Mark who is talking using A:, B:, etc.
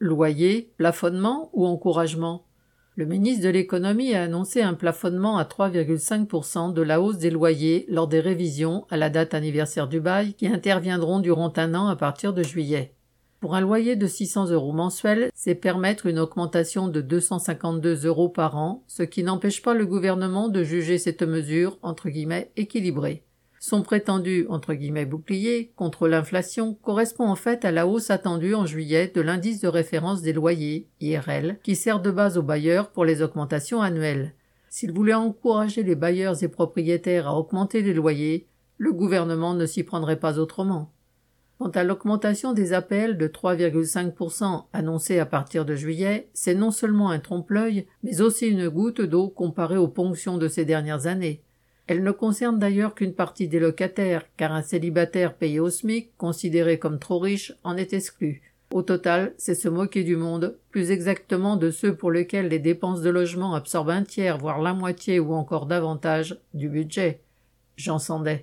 A: Loyer, plafonnement ou encouragement? Le ministre de l'économie a annoncé un plafonnement à 3,5% de la hausse des loyers lors des révisions à la date anniversaire du bail qui interviendront durant un an à partir de juillet. Pour un loyer de 600 euros mensuels, c'est permettre une augmentation de 252 euros par an, ce qui n'empêche pas le gouvernement de juger cette mesure entre guillemets équilibrée. Son prétendu entre guillemets bouclier contre l'inflation correspond en fait à la hausse attendue en juillet de l'indice de référence des loyers, IRL, qui sert de base aux bailleurs pour les augmentations annuelles. S'il voulait encourager les bailleurs et propriétaires à augmenter les loyers, le gouvernement ne s'y prendrait pas autrement. Quant à l'augmentation des APL de 3,5% annoncée à partir de juillet, c'est non seulement un trompe-l'œil, mais aussi une goutte d'eau comparée aux ponctions de ces dernières années. Elle ne concerne d'ailleurs qu'une partie des locataires, car un célibataire payé au SMIC, considéré comme trop riche, en est exclu. Au total, c'est se moquer du monde, plus exactement de ceux pour lesquels les dépenses de logement absorbent un tiers, voire la moitié ou encore davantage, du budget. Jean Sandet.